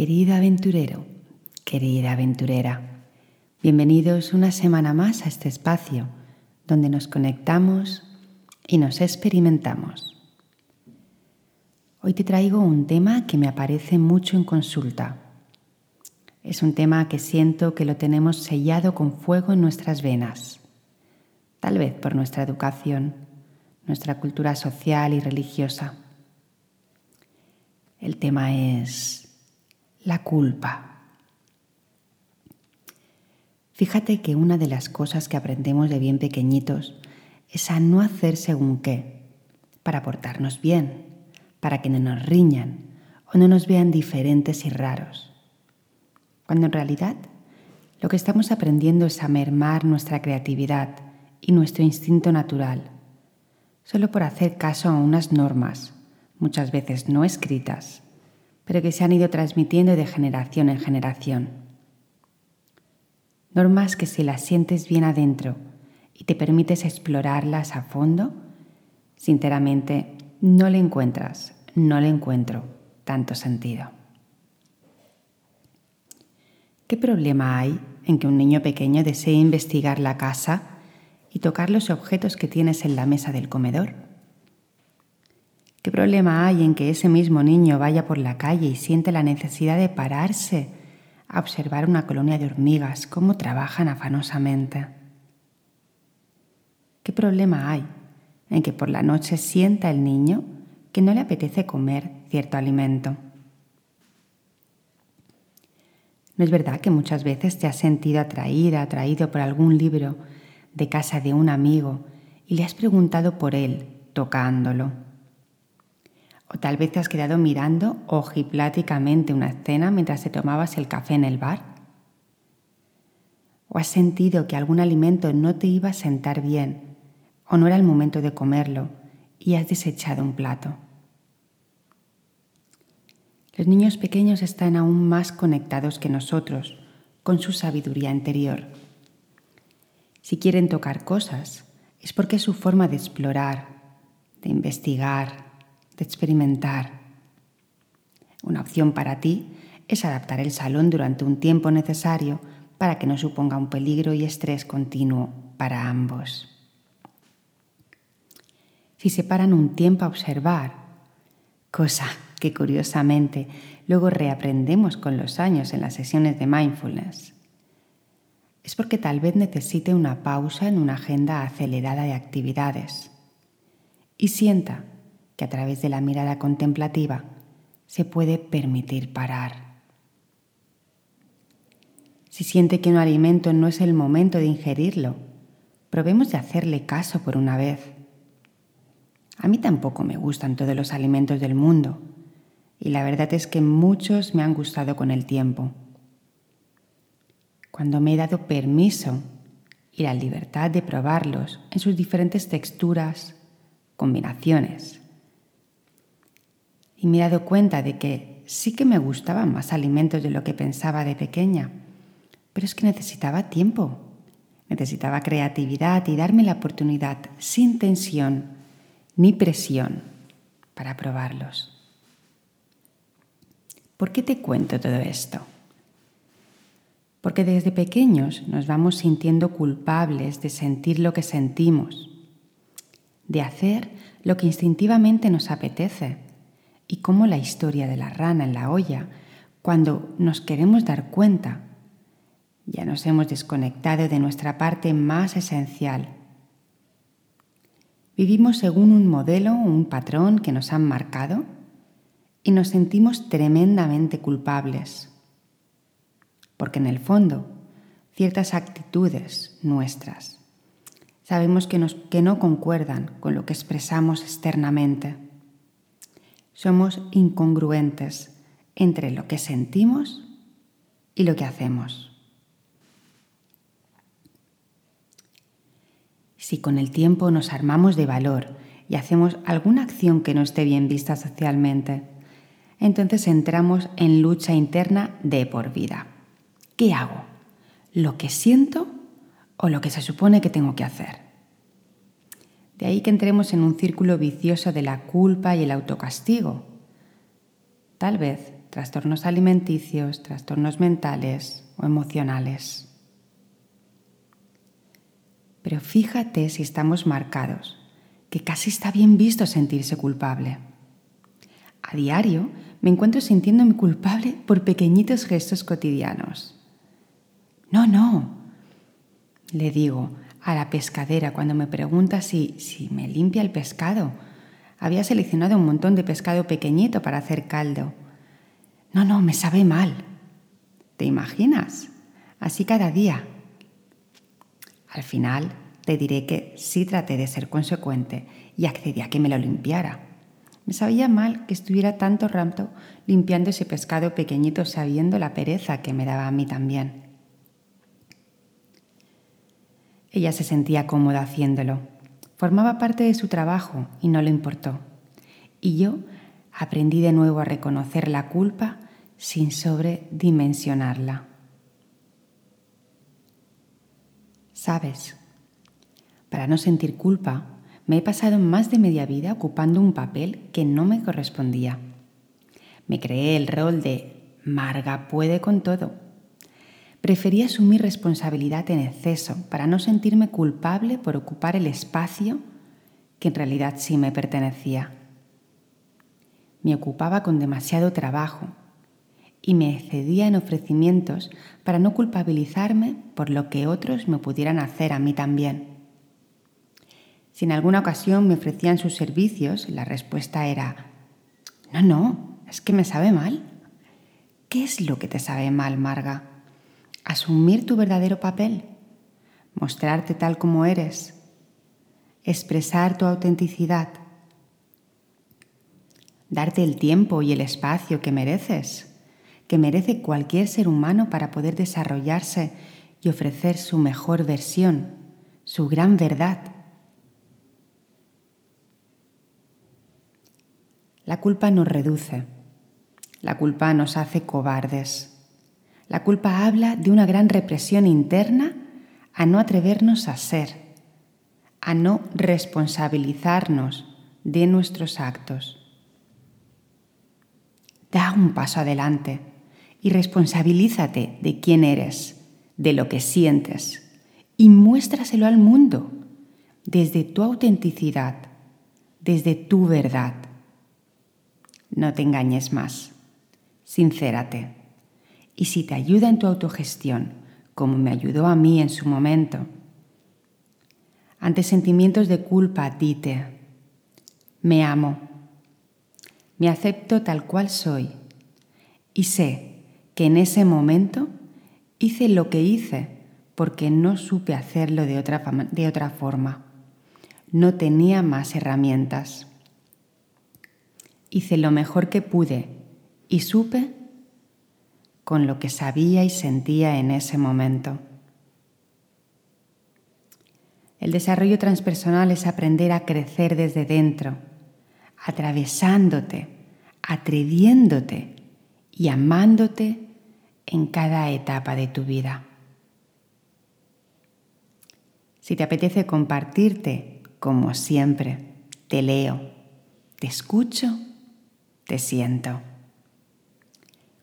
Querido aventurero, querida aventurera, bienvenidos una semana más a este espacio donde nos conectamos y nos experimentamos. Hoy te traigo un tema que me aparece mucho en consulta. Es un tema que siento que lo tenemos sellado con fuego en nuestras venas, tal vez por nuestra educación, nuestra cultura social y religiosa. El tema es la culpa. Fíjate que una de las cosas que aprendemos de bien pequeñitos es a no hacer según qué, para portarnos bien, para que no nos riñan o no nos vean diferentes y raros. Cuando en realidad lo que estamos aprendiendo es a mermar nuestra creatividad y nuestro instinto natural, solo por hacer caso a unas normas, muchas veces no escritas, pero que se han ido transmitiendo de generación en generación. Normas que si las sientes bien adentro y te permites explorarlas a fondo, sinceramente no le encuentras, no le encuentro tanto sentido. ¿Qué problema hay en que un niño pequeño desee investigar la casa y tocar los objetos que tienes en la mesa del comedor? ¿Qué problema hay en que ese mismo niño vaya por la calle y siente la necesidad de pararse a observar una colonia de hormigas, cómo trabajan afanosamente? ¿Qué problema hay en que por la noche sienta el niño que no le apetece comer cierto alimento? ¿No es verdad que muchas veces te has sentido atraída, atraído por algún libro de casa de un amigo y le has preguntado por él, tocándolo? O tal vez te has quedado mirando ojipláticamente una escena mientras te tomabas el café en el bar. O has sentido que algún alimento no te iba a sentar bien o no era el momento de comerlo y has desechado un plato. Los niños pequeños están aún más conectados que nosotros con su sabiduría interior. Si quieren tocar cosas, es porque es su forma de explorar, de investigar, experimentar. Una opción para ti es adaptar el salón durante un tiempo necesario para que no suponga un peligro y estrés continuo para ambos. Si se paran un tiempo a observar, cosa que curiosamente luego reaprendemos con los años en las sesiones de mindfulness, es porque tal vez necesite una pausa en una agenda acelerada de actividades y sienta que a través de la mirada contemplativa se puede permitir parar. Si siente que un alimento no es el momento de ingerirlo, probemos de hacerle caso por una vez. A mí tampoco me gustan todos los alimentos del mundo y la verdad es que muchos me han gustado con el tiempo. Cuando me he dado permiso y la libertad de probarlos en sus diferentes texturas, combinaciones, y me he dado cuenta de que sí que me gustaban más alimentos de lo que pensaba de pequeña, pero es que necesitaba tiempo, necesitaba creatividad y darme la oportunidad sin tensión ni presión para probarlos. ¿Por qué te cuento todo esto? Porque desde pequeños nos vamos sintiendo culpables de sentir lo que sentimos, de hacer lo que instintivamente nos apetece y como la historia de la rana en la olla, cuando nos queremos dar cuenta, ya nos hemos desconectado de nuestra parte más esencial. Vivimos según un modelo o un patrón que nos han marcado y nos sentimos tremendamente culpables, porque en el fondo ciertas actitudes nuestras sabemos que, que no concuerdan con lo que expresamos externamente somos incongruentes entre lo que sentimos y lo que hacemos. Si con el tiempo nos armamos de valor y hacemos alguna acción que no esté bien vista socialmente, entonces entramos en lucha interna de por vida. ¿Qué hago? ¿Lo que siento o lo que se supone que tengo que hacer? De ahí que entremos en un círculo vicioso de la culpa y el autocastigo. Tal vez trastornos alimenticios, trastornos mentales o emocionales. Pero fíjate si estamos marcados, que casi está bien visto sentirse culpable. A diario me encuentro sintiéndome culpable por pequeñitos gestos cotidianos. No, no, le digo a la pescadera cuando me pregunta si, si me limpia el pescado. Había seleccionado un montón de pescado pequeñito para hacer caldo. No, no, me sabe mal. ¿Te imaginas? Así cada día. Al final te diré que sí traté de ser consecuente y accedí a que me lo limpiara. Me sabía mal que estuviera tanto rato limpiando ese pescado pequeñito sabiendo la pereza que me daba a mí también. Ella se sentía cómoda haciéndolo. Formaba parte de su trabajo y no le importó. Y yo aprendí de nuevo a reconocer la culpa sin sobredimensionarla. Sabes, para no sentir culpa, me he pasado más de media vida ocupando un papel que no me correspondía. Me creé el rol de Marga puede con todo Preferí asumir responsabilidad en exceso para no sentirme culpable por ocupar el espacio que en realidad sí me pertenecía. Me ocupaba con demasiado trabajo y me excedía en ofrecimientos para no culpabilizarme por lo que otros me pudieran hacer a mí también. Si en alguna ocasión me ofrecían sus servicios, la respuesta era, no, no, es que me sabe mal. ¿Qué es lo que te sabe mal, Marga? Asumir tu verdadero papel, mostrarte tal como eres, expresar tu autenticidad, darte el tiempo y el espacio que mereces, que merece cualquier ser humano para poder desarrollarse y ofrecer su mejor versión, su gran verdad. La culpa nos reduce, la culpa nos hace cobardes la culpa habla de una gran represión interna a no atrevernos a ser, a no responsabilizarnos de nuestros actos. Da un paso adelante y responsabilízate de quién eres, de lo que sientes y muéstraselo al mundo desde tu autenticidad, desde tu verdad. No te engañes más, sincérate y si te ayuda en tu autogestión, como me ayudó a mí en su momento. Ante sentimientos de culpa, dite, me amo, me acepto tal cual soy y sé que en ese momento hice lo que hice porque no supe hacerlo de otra, de otra forma. No tenía más herramientas. Hice lo mejor que pude y supe con lo que sabía y sentía en ese momento. El desarrollo transpersonal es aprender a crecer desde dentro, atravesándote, atreviéndote y amándote en cada etapa de tu vida. Si te apetece compartirte, como siempre, te leo, te escucho, te siento.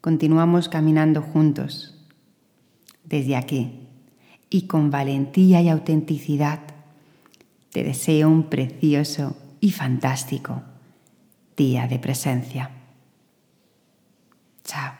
Continuamos caminando juntos desde aquí y con valentía y autenticidad te deseo un precioso y fantástico día de presencia. Chao.